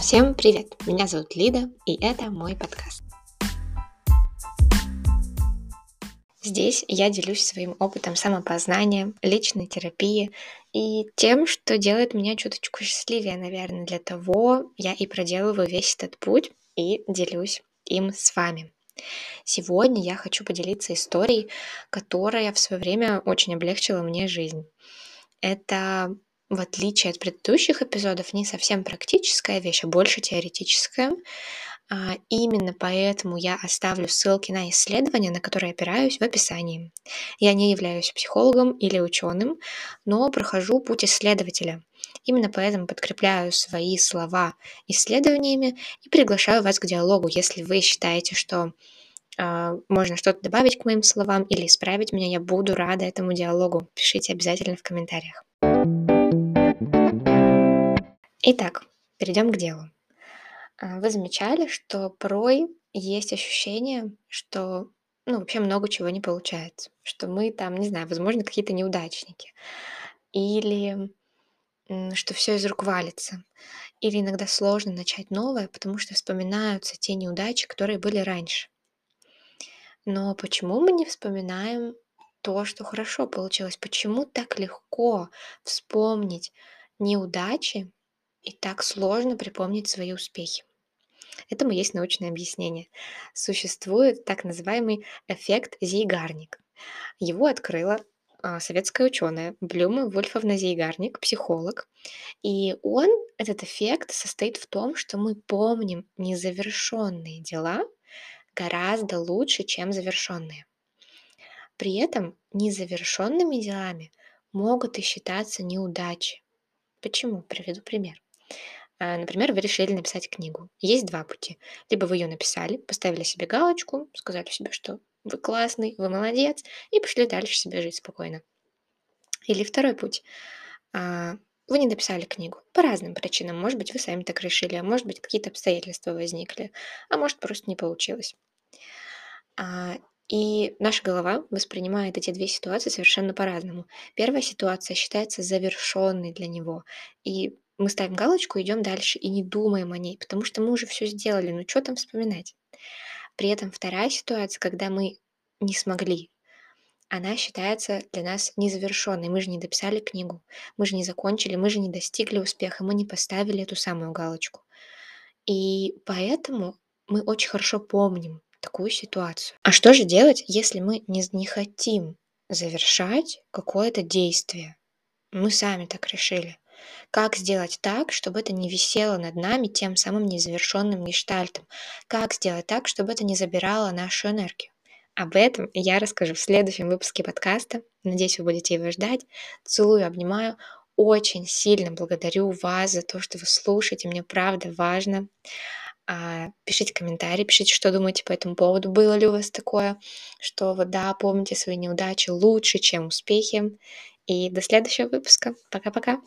Всем привет! Меня зовут Лида, и это мой подкаст. Здесь я делюсь своим опытом самопознания, личной терапии и тем, что делает меня чуточку счастливее, наверное. Для того я и проделываю весь этот путь и делюсь им с вами. Сегодня я хочу поделиться историей, которая в свое время очень облегчила мне жизнь. Это в отличие от предыдущих эпизодов, не совсем практическая вещь, а больше теоретическая. А, именно поэтому я оставлю ссылки на исследования, на которые опираюсь в описании. Я не являюсь психологом или ученым, но прохожу путь исследователя. Именно поэтому подкрепляю свои слова исследованиями и приглашаю вас к диалогу, если вы считаете, что э, можно что-то добавить к моим словам или исправить меня, я буду рада этому диалогу. Пишите обязательно в комментариях. Итак, перейдем к делу. А, вы замечали, что порой есть ощущение, что ну, вообще много чего не получается, что мы там, не знаю, возможно, какие-то неудачники, или что все из рук валится, или иногда сложно начать новое, потому что вспоминаются те неудачи, которые были раньше. Но почему мы не вспоминаем то, что хорошо получилось? Почему так легко вспомнить неудачи и так сложно припомнить свои успехи. Этому есть научное объяснение. Существует так называемый эффект Зейгарник. Его открыла а, советская ученая Блюма Вольфовна Зейгарник, психолог. И он, этот эффект, состоит в том, что мы помним незавершенные дела гораздо лучше, чем завершенные. При этом незавершенными делами могут и считаться неудачи. Почему? Приведу пример. А, например, вы решили написать книгу. Есть два пути. Либо вы ее написали, поставили себе галочку, сказали себе, что вы классный, вы молодец, и пошли дальше себе жить спокойно. Или второй путь. А, вы не написали книгу по разным причинам. Может быть, вы сами так решили, а может быть, какие-то обстоятельства возникли, а может, просто не получилось. И наша голова воспринимает эти две ситуации совершенно по-разному. Первая ситуация считается завершенной для него, и мы ставим галочку, идем дальше и не думаем о ней, потому что мы уже все сделали, ну что там вспоминать? При этом вторая ситуация, когда мы не смогли, она считается для нас незавершенной. Мы же не дописали книгу, мы же не закончили, мы же не достигли успеха, мы не поставили эту самую галочку. И поэтому мы очень хорошо помним такую ситуацию. А что же делать, если мы не, не хотим завершать какое-то действие? Мы сами так решили. Как сделать так, чтобы это не висело над нами тем самым незавершенным гештальтом? Как сделать так, чтобы это не забирало нашу энергию? Об этом я расскажу в следующем выпуске подкаста. Надеюсь, вы будете его ждать. Целую, обнимаю. Очень сильно благодарю вас за то, что вы слушаете. Мне правда важно. А, пишите комментарии, пишите, что думаете по этому поводу. Было ли у вас такое, что вот да, помните свои неудачи лучше, чем успехи. И до следующего выпуска. Пока-пока.